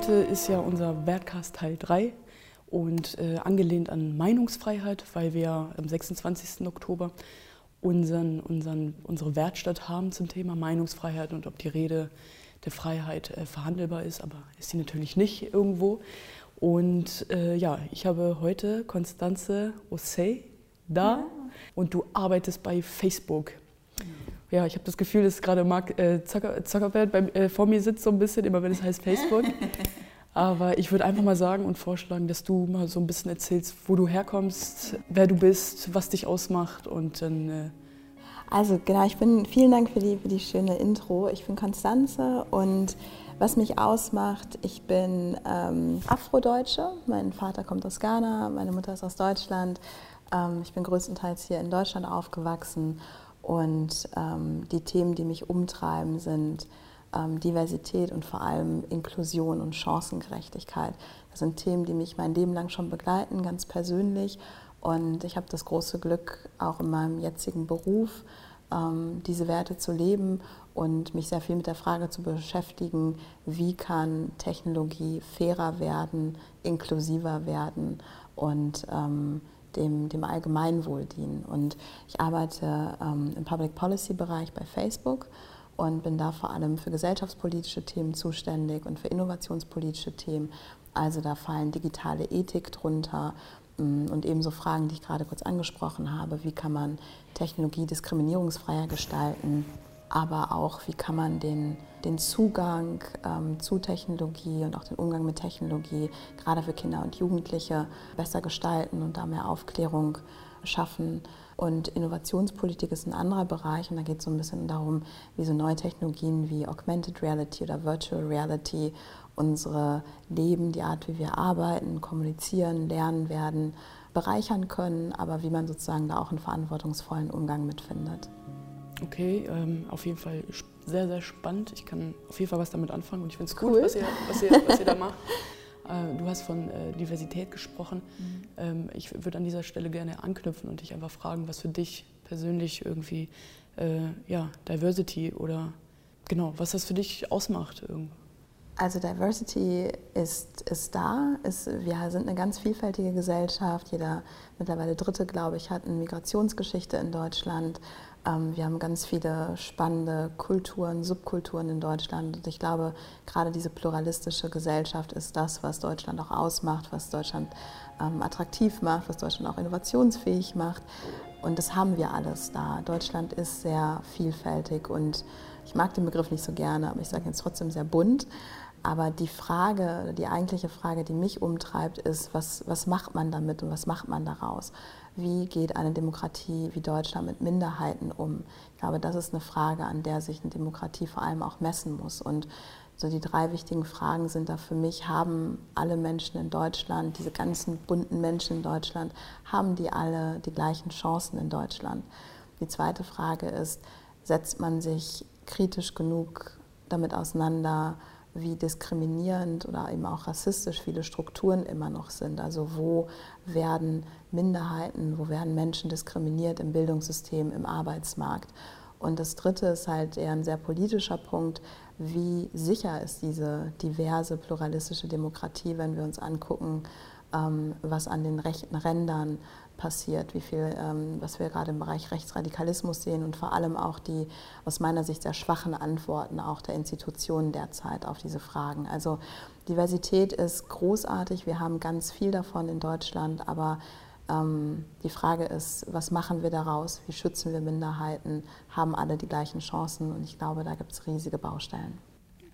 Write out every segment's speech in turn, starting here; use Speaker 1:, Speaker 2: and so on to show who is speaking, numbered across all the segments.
Speaker 1: heute ist ja unser Wertcast Teil 3 und äh, angelehnt an Meinungsfreiheit, weil wir am 26. Oktober unseren, unseren, unsere Werkstatt haben zum Thema Meinungsfreiheit und ob die Rede der Freiheit äh, verhandelbar ist, aber ist sie natürlich nicht irgendwo. Und äh, ja, ich habe heute Konstanze Ossey da ja. und du arbeitest bei Facebook. Ja, ich habe das Gefühl, dass gerade Mark äh, Zuckerberg bei, äh, vor mir sitzt so ein bisschen, immer wenn es heißt Facebook. Aber ich würde einfach mal sagen und vorschlagen, dass du mal so ein bisschen erzählst, wo du herkommst, wer du bist, was dich ausmacht und dann. Äh
Speaker 2: also genau, ich bin, vielen Dank für die, für die schöne Intro. Ich bin Konstanze und was mich ausmacht, ich bin ähm, Afrodeutsche. Mein Vater kommt aus Ghana, meine Mutter ist aus Deutschland. Ähm, ich bin größtenteils hier in Deutschland aufgewachsen und ähm, die Themen, die mich umtreiben, sind ähm, Diversität und vor allem Inklusion und Chancengerechtigkeit. Das sind Themen, die mich mein Leben lang schon begleiten, ganz persönlich. Und ich habe das große Glück, auch in meinem jetzigen Beruf ähm, diese Werte zu leben und mich sehr viel mit der Frage zu beschäftigen, wie kann Technologie fairer werden, inklusiver werden und ähm, dem, dem Allgemeinwohl dienen. Und ich arbeite ähm, im Public Policy Bereich bei Facebook und bin da vor allem für gesellschaftspolitische Themen zuständig und für innovationspolitische Themen. Also da fallen digitale Ethik drunter mm, und ebenso Fragen, die ich gerade kurz angesprochen habe. Wie kann man Technologie diskriminierungsfreier gestalten? Aber auch, wie kann man den, den Zugang ähm, zu Technologie und auch den Umgang mit Technologie gerade für Kinder und Jugendliche besser gestalten und da mehr Aufklärung schaffen. Und Innovationspolitik ist ein anderer Bereich und da geht es so ein bisschen darum, wie so neue Technologien wie Augmented Reality oder Virtual Reality unsere Leben, die Art, wie wir arbeiten, kommunizieren, lernen werden, bereichern können, aber wie man sozusagen da auch einen verantwortungsvollen Umgang mitfindet.
Speaker 1: Okay, ähm, auf jeden Fall sehr, sehr spannend. Ich kann auf jeden Fall was damit anfangen und ich finde es cool, was, ihr, was, ihr, was ihr da macht. Äh, du hast von äh, Diversität gesprochen. Mhm. Ähm, ich würde an dieser Stelle gerne anknüpfen und dich einfach fragen, was für dich persönlich irgendwie äh, ja, Diversity oder genau, was das für dich ausmacht. Irgendwo.
Speaker 2: Also Diversity ist, ist da. Ist, wir sind eine ganz vielfältige Gesellschaft. Jeder mittlerweile Dritte, glaube ich, hat eine Migrationsgeschichte in Deutschland. Ähm, wir haben ganz viele spannende Kulturen, Subkulturen in Deutschland. Und ich glaube, gerade diese pluralistische Gesellschaft ist das, was Deutschland auch ausmacht, was Deutschland ähm, attraktiv macht, was Deutschland auch innovationsfähig macht. Und das haben wir alles da. Deutschland ist sehr vielfältig und ich mag den Begriff nicht so gerne, aber ich sage jetzt trotzdem sehr bunt. Aber die Frage, die eigentliche Frage, die mich umtreibt, ist, was, was macht man damit und was macht man daraus? Wie geht eine Demokratie wie Deutschland mit Minderheiten um? Ich glaube, das ist eine Frage, an der sich eine Demokratie vor allem auch messen muss. Und so die drei wichtigen Fragen sind da für mich, haben alle Menschen in Deutschland, diese ganzen bunten Menschen in Deutschland, haben die alle die gleichen Chancen in Deutschland? Die zweite Frage ist, setzt man sich kritisch genug damit auseinander, wie diskriminierend oder eben auch rassistisch viele Strukturen immer noch sind. Also wo werden Minderheiten, wo werden Menschen diskriminiert im Bildungssystem, im Arbeitsmarkt. Und das Dritte ist halt eher ein sehr politischer Punkt, wie sicher ist diese diverse pluralistische Demokratie, wenn wir uns angucken, ähm, was an den rechten Rändern passiert, wie viel, ähm, was wir gerade im Bereich Rechtsradikalismus sehen und vor allem auch die aus meiner Sicht sehr schwachen Antworten auch der Institutionen derzeit auf diese Fragen. Also Diversität ist großartig, wir haben ganz viel davon in Deutschland, aber ähm, die Frage ist, was machen wir daraus, wie schützen wir Minderheiten, haben alle die gleichen Chancen und ich glaube, da gibt es riesige Baustellen.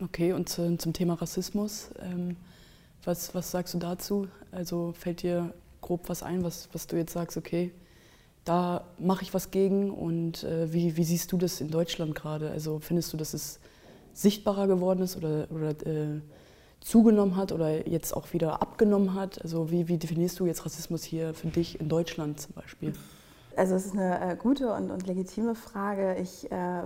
Speaker 1: Okay, und zu, zum Thema Rassismus, ähm, was, was sagst du dazu? Also fällt dir grob was ein, was, was du jetzt sagst, okay, da mache ich was gegen und äh, wie, wie siehst du das in Deutschland gerade? Also findest du, dass es sichtbarer geworden ist oder, oder äh, zugenommen hat oder jetzt auch wieder abgenommen hat? Also wie, wie definierst du jetzt Rassismus hier für dich in Deutschland zum Beispiel?
Speaker 2: Also es ist eine äh, gute und, und legitime Frage. Ich äh,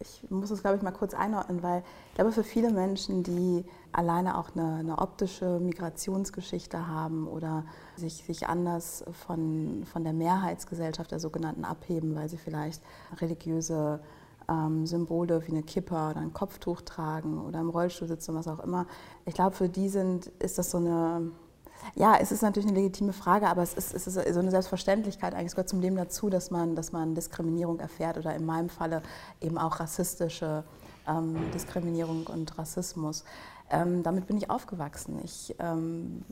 Speaker 2: ich muss es, glaube ich, mal kurz einordnen, weil ich glaube, für viele Menschen, die alleine auch eine, eine optische Migrationsgeschichte haben oder sich, sich anders von, von der Mehrheitsgesellschaft der sogenannten abheben, weil sie vielleicht religiöse ähm, Symbole wie eine Kippa oder ein Kopftuch tragen oder im Rollstuhl sitzen, was auch immer. Ich glaube, für die sind, ist das so eine, ja, es ist natürlich eine legitime Frage, aber es ist, es ist so eine Selbstverständlichkeit eigentlich. Es gehört zum Leben dazu, dass man, dass man Diskriminierung erfährt oder in meinem Falle eben auch rassistische ähm, Diskriminierung und Rassismus. Ähm, damit bin ich aufgewachsen. Ich ähm,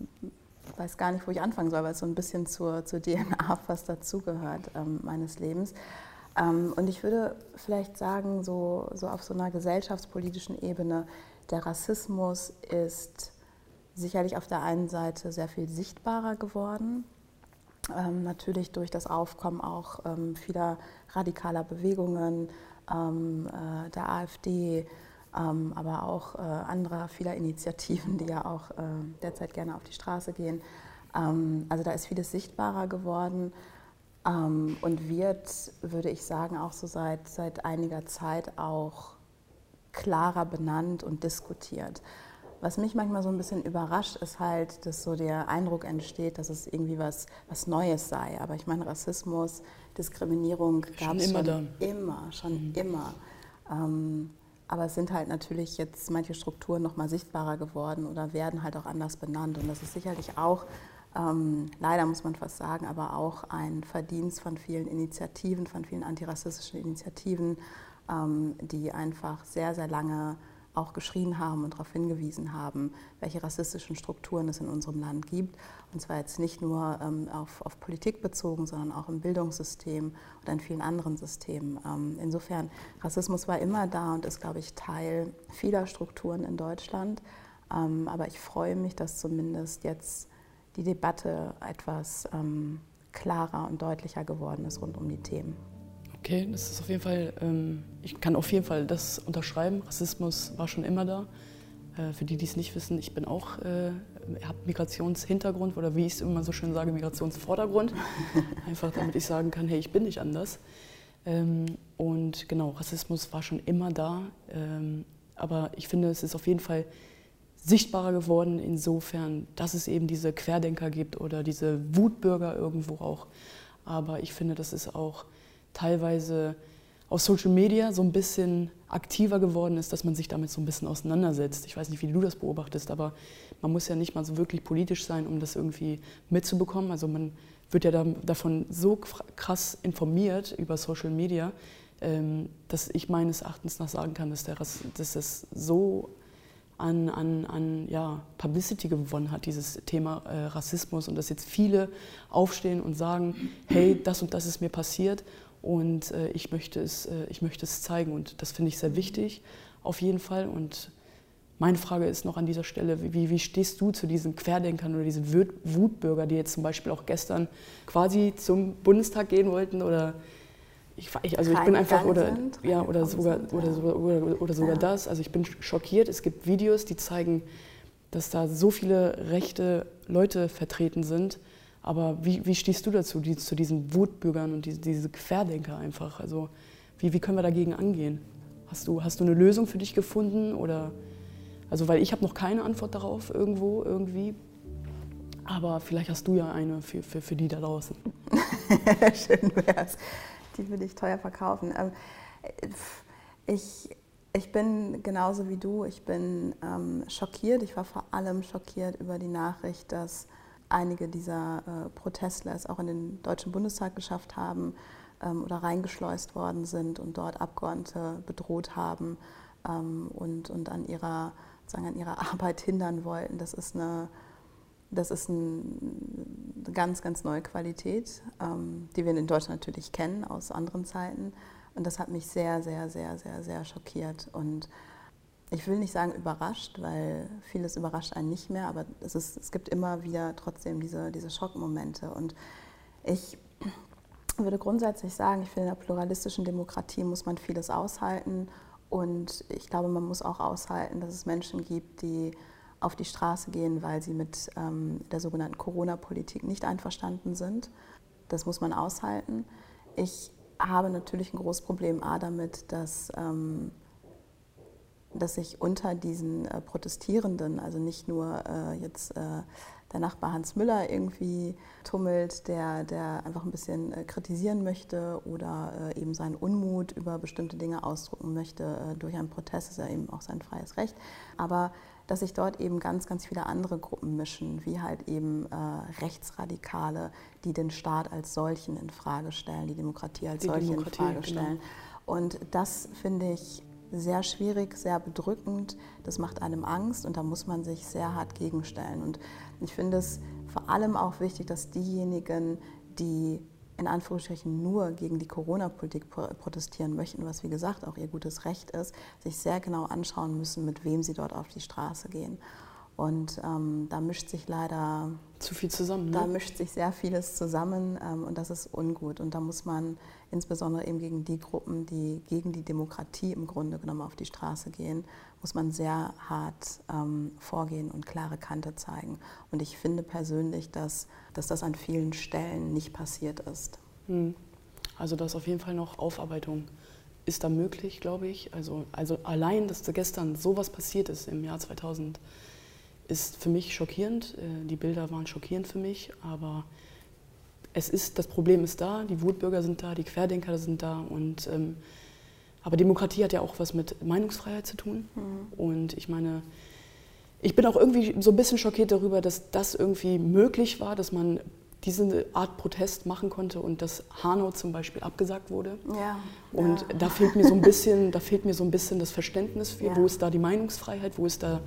Speaker 2: weiß gar nicht, wo ich anfangen soll, weil es so ein bisschen zur, zur DNA fast dazugehört ähm, meines Lebens. Ähm, und ich würde vielleicht sagen, so, so auf so einer gesellschaftspolitischen Ebene, der Rassismus ist sicherlich auf der einen Seite sehr viel sichtbarer geworden. Ähm, natürlich durch das Aufkommen auch ähm, vieler radikaler Bewegungen, ähm, äh, der AfD, ähm, aber auch äh, anderer vieler Initiativen, die ja auch äh, derzeit gerne auf die Straße gehen. Ähm, also da ist vieles sichtbarer geworden ähm, und wird, würde ich sagen, auch so seit, seit einiger Zeit auch klarer benannt und diskutiert. Was mich manchmal so ein bisschen überrascht, ist halt, dass so der Eindruck entsteht, dass es irgendwie was, was Neues sei. Aber ich meine, Rassismus, Diskriminierung gab es schon, schon immer, schon mhm. immer. Ähm, aber es sind halt natürlich jetzt manche Strukturen noch mal sichtbarer geworden oder werden halt auch anders benannt. Und das ist sicherlich auch, ähm, leider muss man fast sagen, aber auch ein Verdienst von vielen Initiativen, von vielen antirassistischen Initiativen, ähm, die einfach sehr, sehr lange auch geschrien haben und darauf hingewiesen haben, welche rassistischen Strukturen es in unserem Land gibt. Und zwar jetzt nicht nur ähm, auf, auf, Politik bezogen, sondern auch im Bildungssystem oder in vielen anderen Systemen. Ähm, insofern, Rassismus war immer da und ist, glaube ich, Teil vieler Strukturen in Deutschland. Ähm, aber ich freue mich, dass zumindest jetzt die Debatte etwas ähm, klarer und deutlicher geworden ist rund um die Themen.
Speaker 1: Okay, das ist auf jeden Fall, ähm, ich kann auf jeden Fall das unterschreiben. Rassismus war schon immer da. Äh, für die, die es nicht wissen, ich bin auch, äh, habe Migrationshintergrund oder wie ich es immer so schön sage, Migrationsvordergrund. Einfach damit ich sagen kann, hey, ich bin nicht anders. Ähm, und genau, Rassismus war schon immer da. Ähm, aber ich finde, es ist auf jeden Fall sichtbarer geworden insofern, dass es eben diese Querdenker gibt oder diese Wutbürger irgendwo auch. Aber ich finde, das ist auch teilweise auf Social Media so ein bisschen aktiver geworden ist, dass man sich damit so ein bisschen auseinandersetzt. Ich weiß nicht, wie du das beobachtest, aber man muss ja nicht mal so wirklich politisch sein, um das irgendwie mitzubekommen. Also man wird ja davon so krass informiert über Social Media, ähm, dass ich meines Erachtens nach sagen kann, dass, der, dass das so an, an, an ja, Publicity gewonnen hat, dieses Thema äh, Rassismus und dass jetzt viele aufstehen und sagen, hey, das und das ist mir passiert und äh, ich, möchte es, äh, ich möchte es zeigen und das finde ich sehr wichtig auf jeden Fall. Und meine Frage ist noch an dieser Stelle, wie, wie stehst du zu diesen Querdenkern oder diesen Wutbürger, die jetzt zum Beispiel auch gestern quasi zum Bundestag gehen wollten oder ich, also ich bin einfach oder sind, ja oder sogar sind, oder, ja. oder, oder, sogar ja. das. Also ich bin schockiert. Es gibt Videos, die zeigen, dass da so viele rechte Leute vertreten sind aber wie, wie stehst du dazu, die, zu diesen Wutbürgern und diese, diese Querdenker einfach? Also wie, wie können wir dagegen angehen? Hast du, hast du eine Lösung für dich gefunden? Oder, also weil ich habe noch keine Antwort darauf irgendwo, irgendwie. Aber vielleicht hast du ja eine für, für, für die da draußen.
Speaker 2: Schön wär's. Die würde ich teuer verkaufen. Ähm, ich, ich bin genauso wie du, ich bin ähm, schockiert. Ich war vor allem schockiert über die Nachricht, dass einige dieser äh, Protestler es auch in den Deutschen Bundestag geschafft haben ähm, oder reingeschleust worden sind und dort Abgeordnete bedroht haben ähm, und, und an, ihrer, sagen, an ihrer Arbeit hindern wollten. Das ist eine, das ist ein, eine ganz, ganz neue Qualität, ähm, die wir in Deutschland natürlich kennen aus anderen Zeiten. Und das hat mich sehr, sehr, sehr, sehr, sehr schockiert. Und ich will nicht sagen überrascht, weil vieles überrascht einen nicht mehr, aber es, ist, es gibt immer wieder trotzdem diese, diese Schockmomente. Und ich würde grundsätzlich sagen, ich finde, in einer pluralistischen Demokratie muss man vieles aushalten. Und ich glaube, man muss auch aushalten, dass es Menschen gibt, die auf die Straße gehen, weil sie mit ähm, der sogenannten Corona-Politik nicht einverstanden sind. Das muss man aushalten. Ich habe natürlich ein großes Problem A damit, dass ähm, dass sich unter diesen äh, Protestierenden, also nicht nur äh, jetzt äh, der Nachbar Hans Müller irgendwie tummelt, der, der einfach ein bisschen äh, kritisieren möchte oder äh, eben seinen Unmut über bestimmte Dinge ausdrücken möchte äh, durch einen Protest, ist ja eben auch sein freies Recht. Aber dass sich dort eben ganz, ganz viele andere Gruppen mischen, wie halt eben äh, Rechtsradikale, die den Staat als solchen in Frage stellen, die Demokratie als die solche Demokratie, in Frage genau. stellen. Genau. Und das finde ich sehr schwierig, sehr bedrückend. Das macht einem Angst und da muss man sich sehr hart gegenstellen. Und ich finde es vor allem auch wichtig, dass diejenigen, die in Anführungsstrichen nur gegen die Corona-Politik protestieren möchten, was wie gesagt auch ihr gutes Recht ist, sich sehr genau anschauen müssen, mit wem sie dort auf die Straße gehen. Und ähm, da mischt sich leider
Speaker 1: zu viel zusammen. Ne?
Speaker 2: Da mischt sich sehr vieles zusammen ähm, und das ist ungut. Und da muss man insbesondere eben gegen die Gruppen, die gegen die Demokratie im Grunde genommen auf die Straße gehen, muss man sehr hart ähm, vorgehen und klare Kante zeigen. Und ich finde persönlich, dass, dass das an vielen Stellen nicht passiert ist. Hm.
Speaker 1: Also da ist auf jeden Fall noch Aufarbeitung. Ist da möglich, glaube ich. Also, also allein, dass da gestern sowas passiert ist im Jahr 2000 ist für mich schockierend. Äh, die Bilder waren schockierend für mich, aber es ist, das Problem ist da, die Wutbürger sind da, die Querdenker sind da und ähm, aber Demokratie hat ja auch was mit Meinungsfreiheit zu tun. Mhm. Und ich meine, ich bin auch irgendwie so ein bisschen schockiert darüber, dass das irgendwie möglich war, dass man diese Art Protest machen konnte und dass Hanau zum Beispiel abgesagt wurde. Ja, und ja. da fehlt mir so ein bisschen, da fehlt mir so ein bisschen das Verständnis für, ja. wo ist da die Meinungsfreiheit, wo ist da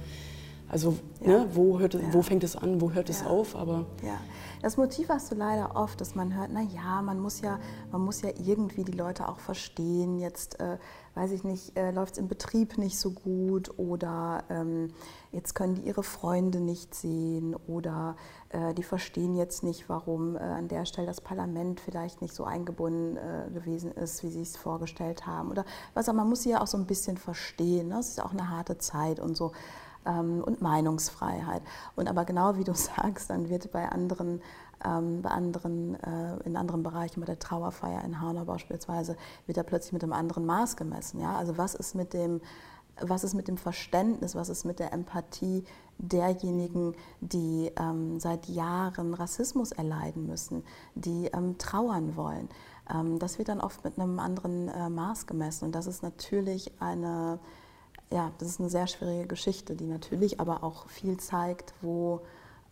Speaker 1: also ja. ne, wo, hört, ja. wo fängt es an, wo hört ja. es auf? Aber
Speaker 2: ja. Das Motiv hast du leider oft, dass man hört, na ja, man muss ja, man muss ja irgendwie die Leute auch verstehen. Jetzt, äh, weiß ich nicht, äh, läuft es im Betrieb nicht so gut oder ähm, jetzt können die ihre Freunde nicht sehen oder äh, die verstehen jetzt nicht, warum äh, an der Stelle das Parlament vielleicht nicht so eingebunden äh, gewesen ist, wie sie es vorgestellt haben. Oder was, aber man muss sie ja auch so ein bisschen verstehen. Ne? Es ist ja auch eine harte Zeit und so ähm, und Meinungsfreiheit. Und aber genau wie du sagst, dann wird bei anderen, ähm, bei anderen äh, in anderen Bereichen, bei der Trauerfeier in Hanau beispielsweise, wird da plötzlich mit einem anderen Maß gemessen. Ja? Also was ist mit dem was ist mit dem Verständnis, was ist mit der Empathie derjenigen, die ähm, seit Jahren Rassismus erleiden müssen, die ähm, trauern wollen. Ähm, das wird dann oft mit einem anderen äh, Maß gemessen. Und das ist natürlich eine, ja, das ist eine sehr schwierige Geschichte, die natürlich aber auch viel zeigt, wo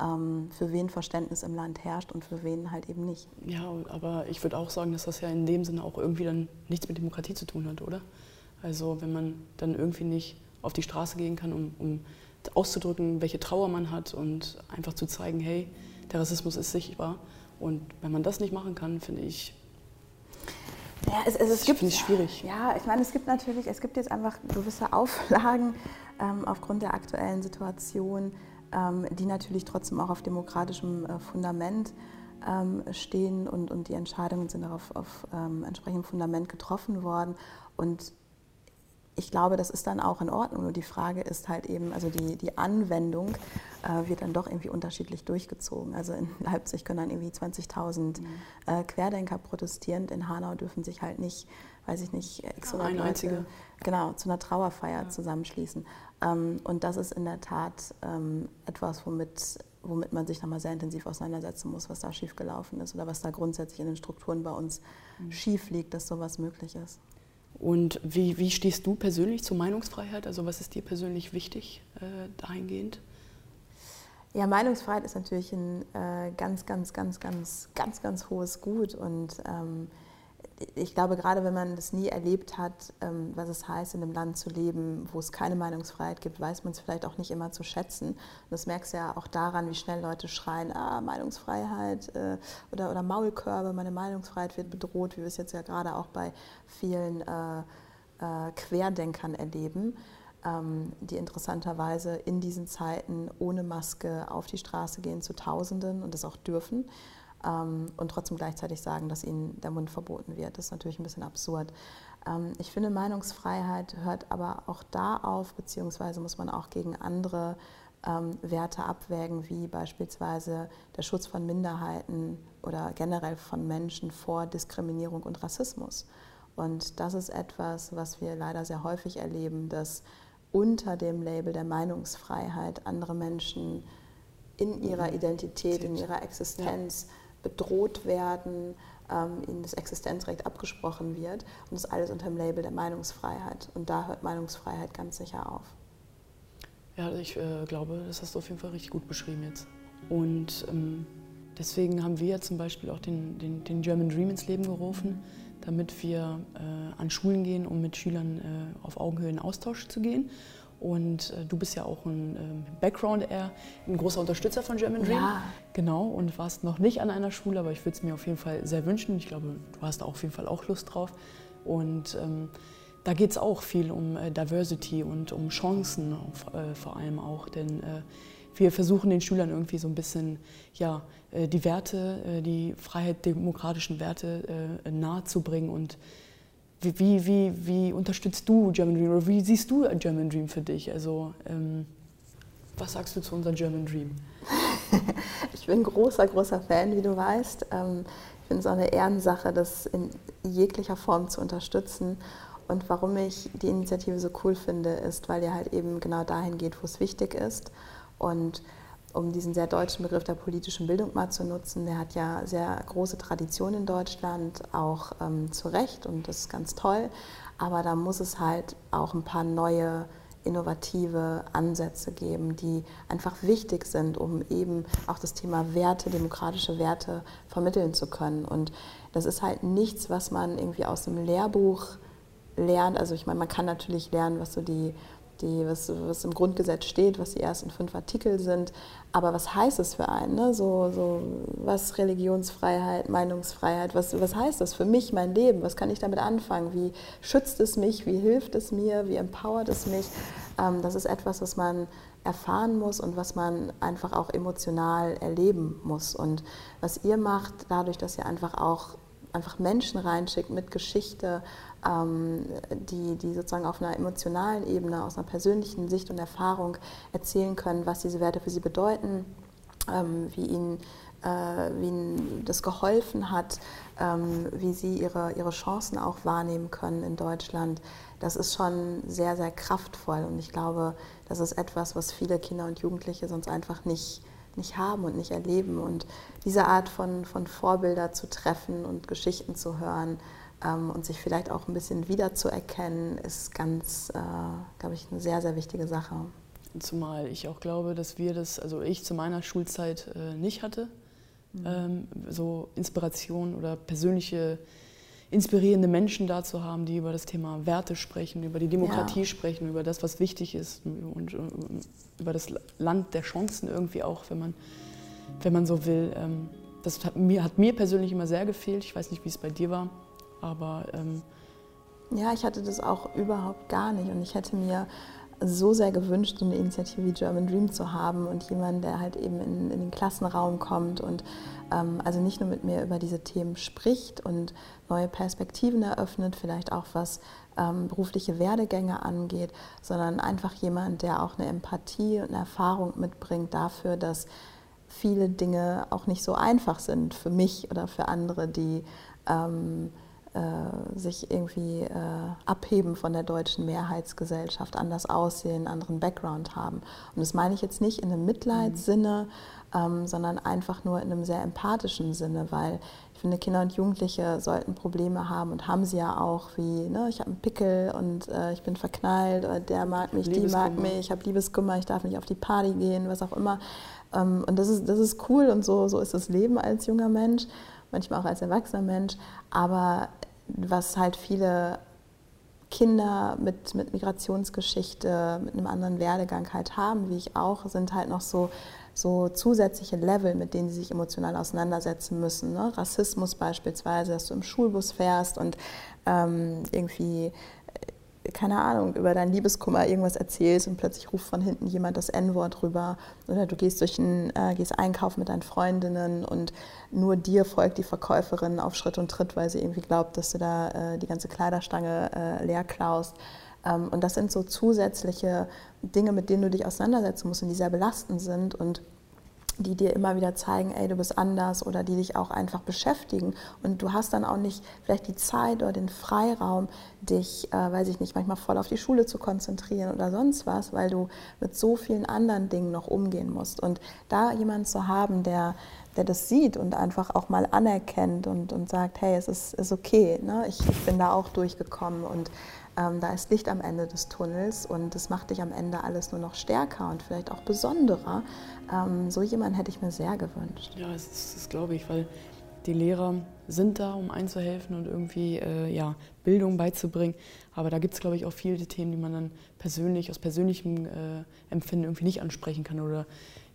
Speaker 2: ähm, für wen Verständnis im Land herrscht und für wen halt eben nicht.
Speaker 1: Ja, aber ich würde auch sagen, dass das ja in dem Sinne auch irgendwie dann nichts mit Demokratie zu tun hat, oder? Also wenn man dann irgendwie nicht auf die Straße gehen kann, um, um auszudrücken, welche Trauer man hat und einfach zu zeigen, hey, der Rassismus ist sichtbar. Und wenn man das nicht machen kann, finde ich,
Speaker 2: ja, es, es, es gibt, ich schwierig. Ja, ich meine, es gibt natürlich, es gibt jetzt einfach gewisse Auflagen ähm, aufgrund der aktuellen Situation, ähm, die natürlich trotzdem auch auf demokratischem äh, Fundament ähm, stehen und, und die Entscheidungen sind darauf auf ähm, entsprechendem Fundament getroffen worden. Und ich glaube, das ist dann auch in Ordnung. Nur die Frage ist halt eben, also die, die Anwendung äh, wird dann doch irgendwie unterschiedlich durchgezogen. Also in Leipzig können dann irgendwie 20.000 mhm. äh, Querdenker protestieren. In Hanau dürfen sich halt nicht, weiß ich nicht,
Speaker 1: x ja, Leute
Speaker 2: genau, zu einer Trauerfeier ja. zusammenschließen. Ähm, und das ist in der Tat ähm, etwas, womit womit man sich nochmal sehr intensiv auseinandersetzen muss, was da schiefgelaufen ist oder was da grundsätzlich in den Strukturen bei uns mhm. schief liegt, dass sowas möglich ist.
Speaker 1: Und wie, wie stehst du persönlich zur Meinungsfreiheit? Also was ist dir persönlich wichtig äh, dahingehend?
Speaker 2: Ja, Meinungsfreiheit ist natürlich ein äh, ganz, ganz, ganz, ganz, ganz, ganz hohes Gut und ähm, ich glaube, gerade wenn man das nie erlebt hat, ähm, was es heißt, in einem Land zu leben, wo es keine Meinungsfreiheit gibt, weiß man es vielleicht auch nicht immer zu schätzen. Und das merkst du ja auch daran, wie schnell Leute schreien, ah, Meinungsfreiheit äh, oder, oder Maulkörbe, meine Meinungsfreiheit wird bedroht, wie wir es jetzt ja gerade auch bei vielen äh, äh, Querdenkern erleben, ähm, die interessanterweise in diesen Zeiten ohne Maske auf die Straße gehen zu Tausenden und das auch dürfen ähm, und trotzdem gleichzeitig sagen, dass ihnen der Mund verboten wird. Das ist natürlich ein bisschen absurd. Ähm, ich finde, Meinungsfreiheit hört aber auch da auf, beziehungsweise muss man auch gegen andere ähm, Werte abwägen, wie beispielsweise der Schutz von Minderheiten oder generell von Menschen vor Diskriminierung und Rassismus. Und das ist etwas, was wir leider sehr häufig erleben, dass unter dem Label der Meinungsfreiheit andere Menschen in ihrer Identität, in ihrer Existenz bedroht werden, ähm, ihnen das Existenzrecht abgesprochen wird und das alles unter dem Label der Meinungsfreiheit. Und da hört Meinungsfreiheit ganz sicher auf.
Speaker 1: Ja, ich äh, glaube, das hast du auf jeden Fall richtig gut beschrieben jetzt. Und ähm, deswegen haben wir zum Beispiel auch den, den, den, German Dream ins Leben gerufen, damit wir äh, an Schulen gehen, um mit Schülern äh, auf Augenhöhe in Austausch zu gehen. Und äh, du bist ja auch ein äh, Background eher ein großer Unterstützer von German Dream. Ja. Genau, und warst noch nicht an einer Schule, aber ich würde es mir auf jeden Fall sehr wünschen. Ich glaube, du hast auf jeden Fall auch Lust drauf. Und ähm, da geht es auch viel um äh, Diversity und um Chancen äh, vor allem auch, denn äh, wir versuchen den Schülern irgendwie so ein bisschen ja, die Werte, die Freiheit, demokratischen Werte nahezubringen und wie, wie, wie, unterstützt du German Dream oder wie siehst du German Dream für dich? Also, ähm, was sagst du zu unserem German Dream?
Speaker 2: ich bin großer, großer Fan, wie du weißt. Ähm, ich finde es auch eine Ehrensache, das in jeglicher Form zu unterstützen. Und warum ich die Initiative so cool finde, ist, weil ihr halt eben genau dahin geht, wo es wichtig ist. Und um diesen sehr deutschen Begriff der politischen Bildung mal zu nutzen, der hat ja sehr große Tradition in Deutschland, auch ähm, zu Recht und das ist ganz toll. Aber da muss es halt auch ein paar neue innovative Ansätze geben, die einfach wichtig sind, um eben auch das Thema Werte, demokratische Werte vermitteln zu können. Und das ist halt nichts, was man irgendwie aus einem Lehrbuch lernt. Also ich meine, man kann natürlich lernen, was so die, die was, was im Grundgesetz steht, was die ersten fünf Artikel sind. Aber was heißt es für einen? Ne? So, so, was Religionsfreiheit, Meinungsfreiheit, was, was heißt das für mich, mein Leben? Was kann ich damit anfangen? Wie schützt es mich? Wie hilft es mir? Wie empowert es mich? Ähm, das ist etwas, was man erfahren muss und was man einfach auch emotional erleben muss. Und was ihr macht, dadurch, dass ihr einfach auch einfach Menschen reinschickt mit Geschichte, die, die sozusagen auf einer emotionalen Ebene, aus einer persönlichen Sicht und Erfahrung erzählen können, was diese Werte für sie bedeuten, ähm, wie ihnen äh, wie ihnen das geholfen hat, ähm, wie sie ihre, ihre Chancen auch wahrnehmen können in Deutschland. Das ist schon sehr, sehr kraftvoll und ich glaube, das ist etwas, was viele Kinder und Jugendliche sonst einfach nicht, nicht haben und nicht erleben. Und diese Art von, von Vorbilder zu treffen und Geschichten zu hören ähm, und sich vielleicht auch ein bisschen wiederzuerkennen, ist ganz, äh, glaube ich, eine sehr, sehr wichtige Sache.
Speaker 1: Zumal ich auch glaube, dass wir das, also ich zu meiner Schulzeit äh, nicht hatte, mhm. ähm, so Inspiration oder persönliche inspirierende Menschen da zu haben, die über das Thema Werte sprechen, über die Demokratie ja. sprechen, über das, was wichtig ist und über das Land der Chancen irgendwie auch, wenn man, wenn man so will. Ähm, das hat mir, hat mir persönlich immer sehr gefehlt. Ich weiß nicht, wie es bei dir war, aber... Ähm
Speaker 2: ja, ich hatte das auch überhaupt gar nicht. Und ich hätte mir so sehr gewünscht, so eine Initiative wie German Dream zu haben und jemanden, der halt eben in, in den Klassenraum kommt und ähm, also nicht nur mit mir über diese Themen spricht und neue Perspektiven eröffnet, vielleicht auch was ähm, berufliche Werdegänge angeht, sondern einfach jemand, der auch eine Empathie und eine Erfahrung mitbringt dafür, dass viele Dinge auch nicht so einfach sind für mich oder für andere, die ähm, äh, sich irgendwie äh, abheben von der deutschen Mehrheitsgesellschaft, anders aussehen, anderen Background haben. Und das meine ich jetzt nicht in einem Mitleidssinne, ähm, sondern einfach nur in einem sehr empathischen Sinne, weil ich finde, Kinder und Jugendliche sollten Probleme haben und haben sie ja auch, wie ne, ich habe einen Pickel und äh, ich bin verknallt oder der mag mich, die mag mich, ich habe Liebeskummer, ich darf nicht auf die Party gehen, was auch immer. Ähm, und das ist, das ist cool und so, so ist das Leben als junger Mensch manchmal auch als erwachsener Mensch. Aber was halt viele Kinder mit, mit Migrationsgeschichte, mit einem anderen Werdegang halt haben, wie ich auch, sind halt noch so, so zusätzliche Level, mit denen sie sich emotional auseinandersetzen müssen. Ne? Rassismus beispielsweise, dass du im Schulbus fährst und ähm, irgendwie keine Ahnung, über deinen Liebeskummer irgendwas erzählst und plötzlich ruft von hinten jemand das N-Wort rüber. Oder du gehst durch ein, äh, gehst einkaufen mit deinen Freundinnen und nur dir folgt die Verkäuferin auf Schritt und Tritt, weil sie irgendwie glaubt, dass du da äh, die ganze Kleiderstange äh, leer klaust. Ähm, und das sind so zusätzliche Dinge, mit denen du dich auseinandersetzen musst und die sehr belastend sind. Und die dir immer wieder zeigen, ey, du bist anders oder die dich auch einfach beschäftigen. Und du hast dann auch nicht vielleicht die Zeit oder den Freiraum, dich, äh, weiß ich nicht, manchmal voll auf die Schule zu konzentrieren oder sonst was, weil du mit so vielen anderen Dingen noch umgehen musst. Und da jemanden zu haben, der, der das sieht und einfach auch mal anerkennt und, und sagt, hey, es ist, ist okay, ne? ich, ich bin da auch durchgekommen und ähm, da ist Licht am Ende des Tunnels und das macht dich am Ende alles nur noch stärker und vielleicht auch besonderer. Ähm, so jemanden hätte ich mir sehr gewünscht.
Speaker 1: Ja, das, ist, das glaube ich, weil die Lehrer sind da, um einzuhelfen und irgendwie äh, ja, Bildung beizubringen. Aber da gibt es, glaube ich, auch viele Themen, die man dann persönlich, aus persönlichem äh, Empfinden irgendwie nicht ansprechen kann oder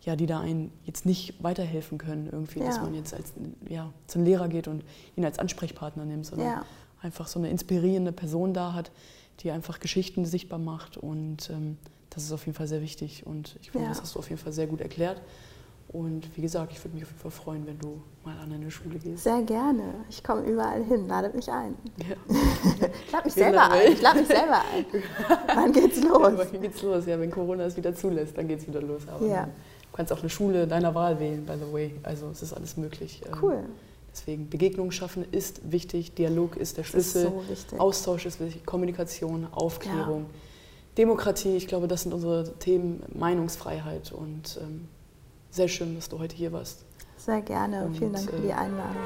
Speaker 1: ja, die da einen jetzt nicht weiterhelfen können, irgendwie, ja. dass man jetzt als, ja, zum Lehrer geht und ihn als Ansprechpartner nimmt, sondern ja einfach so eine inspirierende Person da hat, die einfach Geschichten sichtbar macht. Und ähm, das ist auf jeden Fall sehr wichtig. Und ich finde, ja. das hast du auf jeden Fall sehr gut erklärt. Und wie gesagt, ich würde mich auf jeden Fall freuen, wenn du mal an eine Schule gehst.
Speaker 2: Sehr gerne. Ich komme überall hin. Ladet mich ein. Ja. ich lade mich selber ein. Ich lade mich selber ein. Wann geht's los? Ja,
Speaker 1: wann geht's los? Ja, wenn Corona es wieder zulässt, dann geht's wieder los. Aber ja. du kannst auch eine Schule deiner Wahl wählen, by the way. Also es ist alles möglich.
Speaker 2: Ähm, cool.
Speaker 1: Deswegen Begegnung schaffen ist wichtig, Dialog ist der Schlüssel, ist so Austausch ist wichtig, Kommunikation, Aufklärung, ja. Demokratie, ich glaube, das sind unsere Themen, Meinungsfreiheit und ähm, sehr schön, dass du heute hier warst.
Speaker 2: Sehr gerne, und, vielen Dank für die äh, Einladung.